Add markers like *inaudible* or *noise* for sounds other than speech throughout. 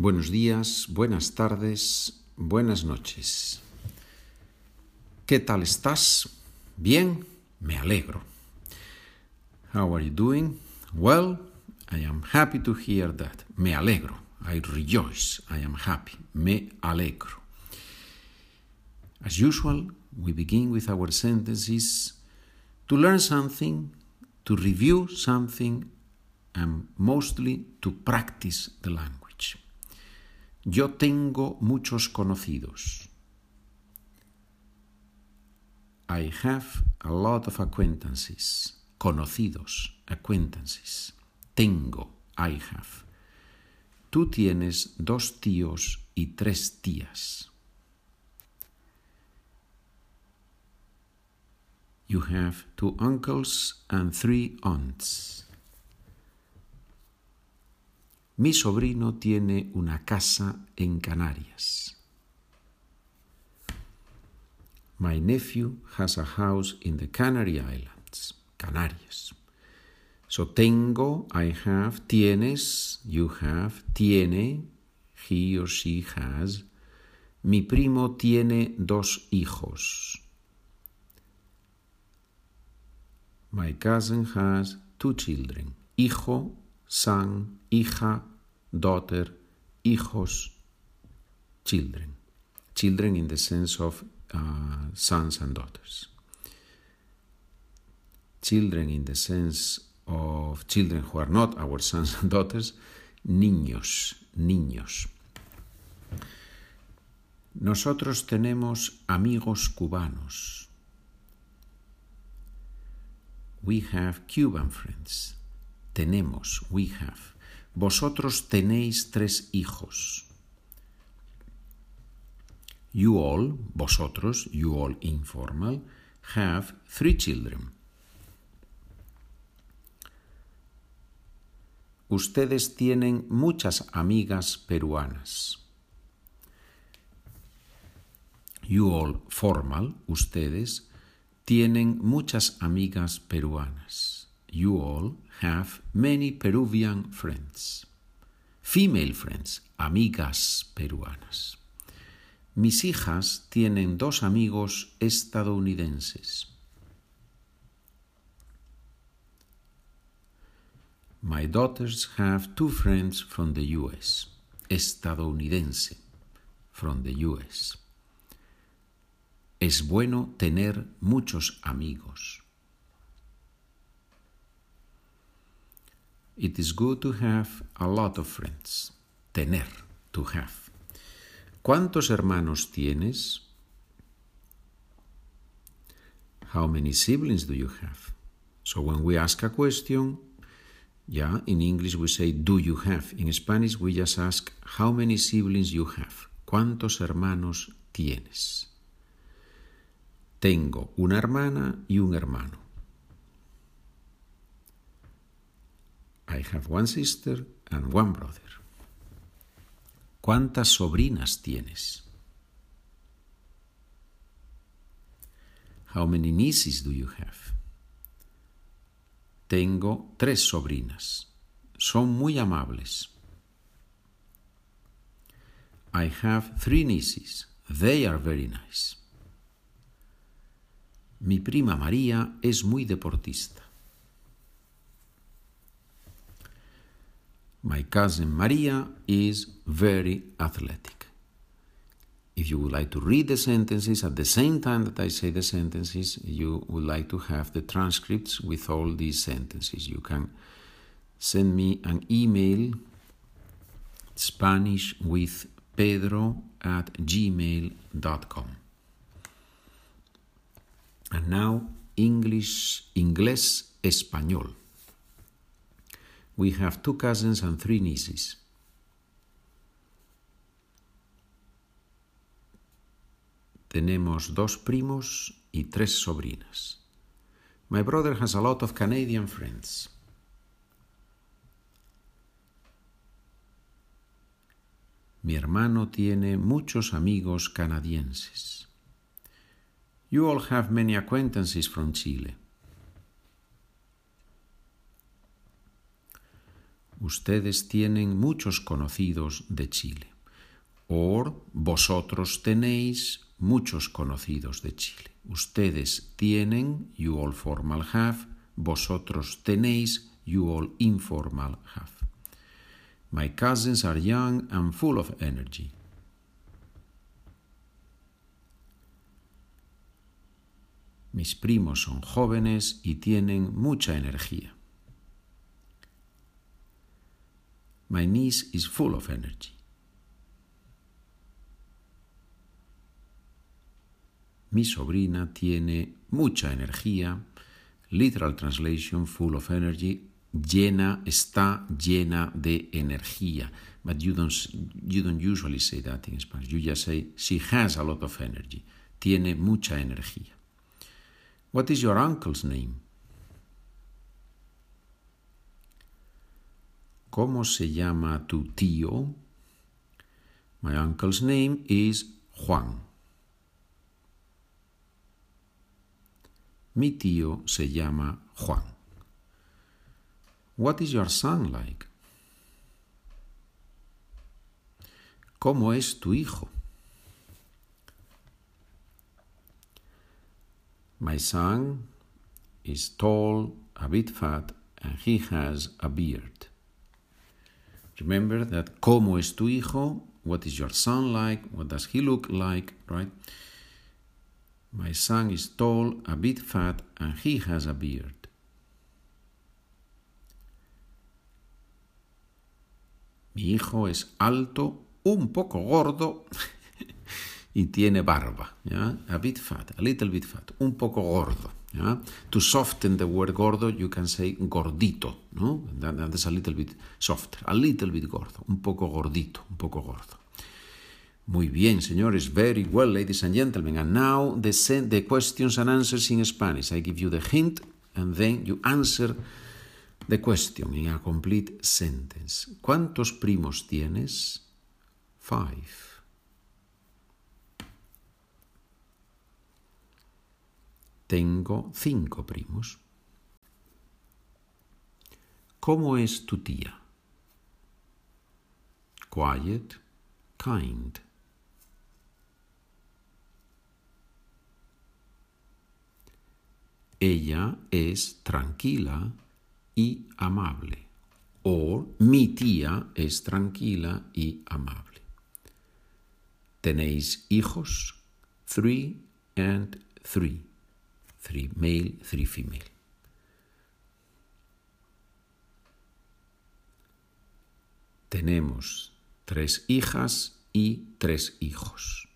Buenos días, buenas tardes, buenas noches. ¿Qué tal estás? Bien, me alegro. How are you doing? Well, I am happy to hear that. Me alegro. I rejoice. I am happy. Me alegro. As usual, we begin with our sentences to learn something, to review something, and mostly to practice the language. Yo tengo muchos conocidos. I have a lot of acquaintances. Conocidos, acquaintances. Tengo, I have. Tú tienes dos tíos y tres tías. You have two uncles and three aunts. Mi sobrino tiene una casa en Canarias. My nephew has a house in the Canary Islands. Canarias. So tengo, I have, tienes, you have, tiene, he or she has. Mi primo tiene dos hijos. My cousin has two children. Hijo, son, hija, daughter, hijos, children. Children in the sense of uh, sons and daughters. Children in the sense of children who are not our *laughs* sons and daughters, niños, niños. Nosotros tenemos amigos cubanos. We have Cuban friends. Tenemos, we have. Vosotros tenéis tres hijos. You all, vosotros, you all informal, have three children. Ustedes tienen muchas amigas peruanas. You all formal, ustedes, tienen muchas amigas peruanas. You all have many Peruvian friends. Female friends, amigas peruanas. Mis hijas tienen dos amigos estadounidenses. My daughters have two friends from the US. Estadounidense, from the US. Es bueno tener muchos amigos. It is good to have a lot of friends. Tener, to have. ¿Cuántos hermanos tienes? How many siblings do you have? So when we ask a question, yeah, in English we say do you have. In Spanish we just ask how many siblings you have. ¿Cuántos hermanos tienes? Tengo una hermana y un hermano. I have one sister and one brother. ¿Cuántas sobrinas tienes? How many nieces do you have? Tengo tres sobrinas. Son muy amables. I have three nieces. They are very nice. Mi prima María es muy deportista. My cousin Maria is very athletic. If you would like to read the sentences at the same time that I say the sentences, you would like to have the transcripts with all these sentences. You can send me an email, Spanish with Pedro at gmail.com. And now, English, Inglés, Español. We have two cousins and three nieces. Tenemos dos primos y tres sobrinas. My brother has a lot of Canadian friends. Mi hermano tiene muchos amigos canadienses. You all have many acquaintances from Chile. Ustedes tienen muchos conocidos de Chile. Or, vosotros tenéis muchos conocidos de Chile. Ustedes tienen, you all formal have, vosotros tenéis, you all informal have. My cousins are young and full of energy. Mis primos son jóvenes y tienen mucha energía. My niece is full of energy. Mi sobrina tiene mucha energía. Literal translation, full of energy. Llena, está llena de energía. But you don't, you don't usually say that in Spanish. You just say, she has a lot of energy. Tiene mucha energía. What is your uncle's name? ¿Cómo se llama tu tío? My uncle's name is Juan. Mi tío se llama Juan. What is your son like? ¿Cómo es tu hijo? My son is tall, a bit fat, and he has a beard. Remember that ¿cómo es tu hijo? What is your son like? What does he look like? Right? My son is tall, a bit fat, and he has a beard. Mi hijo es alto, un poco gordo *laughs* y tiene barba. ¿ya? A bit fat, a little bit fat, un poco gordo. To soften the word gordo, you can say gordito. ¿no? That, that's a little bit softer, a little bit gordo, un poco gordito, un poco gordo. Muy bien, señores. Very well, ladies and gentlemen. And now the, the questions and answers in Spanish. I give you the hint and then you answer the question in a complete sentence. ¿Cuántos primos tienes? Five. Tengo cinco primos. ¿Cómo es tu tía? Quiet, kind. ella es tranquila y amable. O mi tía es tranquila y amable. ¿Tenéis hijos? Three and three. Three male, three female. Tenemos tres hijas y tres hijos.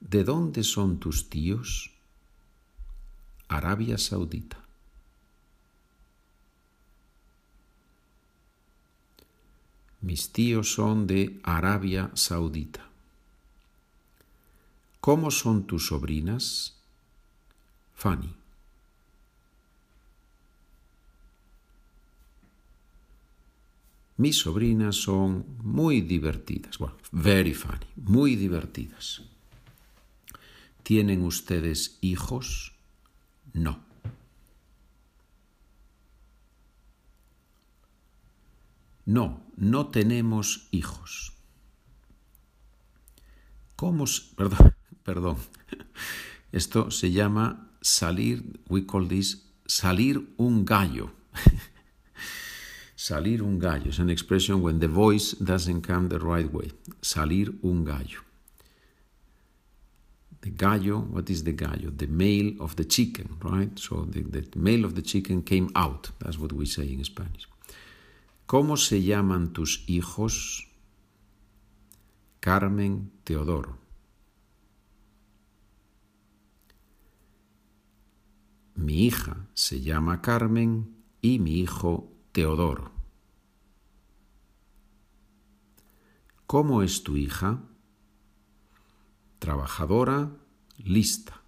¿De dónde son tus tíos? Arabia Saudita. Mis tíos son de Arabia Saudita. ¿Cómo son tus sobrinas? Fanny. Mis sobrinas son muy divertidas. Bueno, very funny, muy divertidas. ¿Tienen ustedes hijos? No. No, no tenemos hijos. ¿Cómo? Perdón, perdón. *laughs* Esto se llama salir, we call this salir un gallo. *laughs* salir un gallo es an expression when the voice doesn't come the right way. Salir un gallo. The gallo, what is the gallo? The male of the chicken, right? So the, the male of the chicken came out. That's what we say in Spanish. ¿Cómo se llaman tus hijos? Carmen Teodoro. Mi hija se llama Carmen y mi hijo Teodoro. ¿Cómo es tu hija? trabajadora, lista.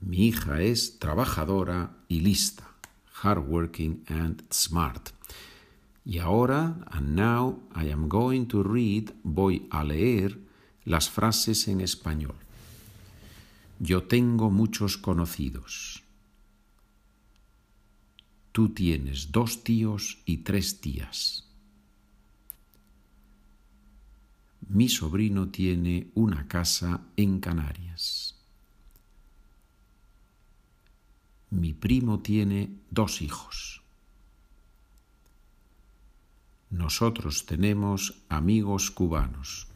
Mi hija es trabajadora y lista, hardworking and smart. Y ahora, and now, I am going to read, voy a leer las frases en español. Yo tengo muchos conocidos. Tú tienes dos tíos y tres tías. Mi sobrino tiene una casa en Canarias. Mi primo tiene dos hijos. Nosotros tenemos amigos cubanos.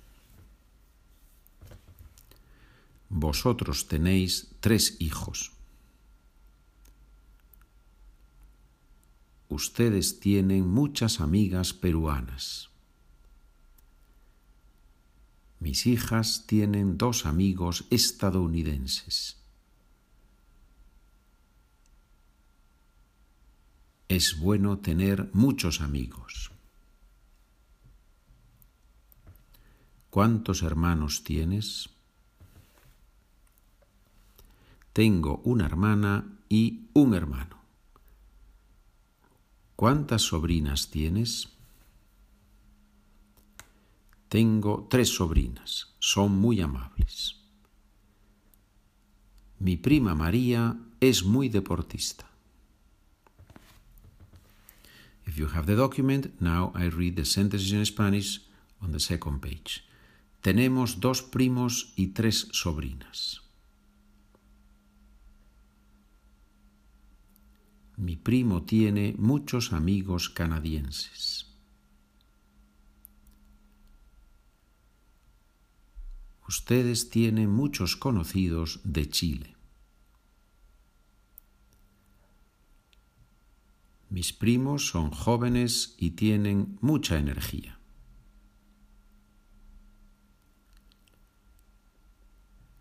Vosotros tenéis tres hijos. Ustedes tienen muchas amigas peruanas. Mis hijas tienen dos amigos estadounidenses. Es bueno tener muchos amigos. ¿Cuántos hermanos tienes? Tengo una hermana y un hermano. ¿Cuántas sobrinas tienes? Tengo tres sobrinas, son muy amables. Mi prima María es muy deportista. If you have the document, now I read the sentences in Spanish on the second page. Tenemos dos primos y tres sobrinas. Mi primo tiene muchos amigos canadienses. Ustedes tienen muchos conocidos de Chile. Mis primos son jóvenes y tienen mucha energía.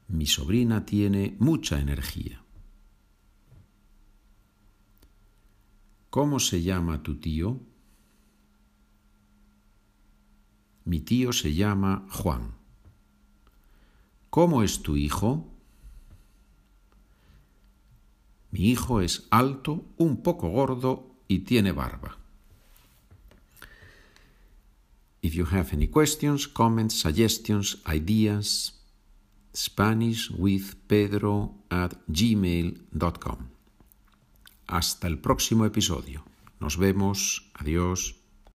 Mi sobrina tiene mucha energía. ¿Cómo se llama tu tío? Mi tío se llama Juan. ¿Cómo es tu hijo? Mi hijo es alto, un poco gordo y tiene barba. If you have any questions, comments, suggestions, ideas, Spanish with Pedro at gmail.com. Hasta el próximo episodio. Nos vemos. Adiós.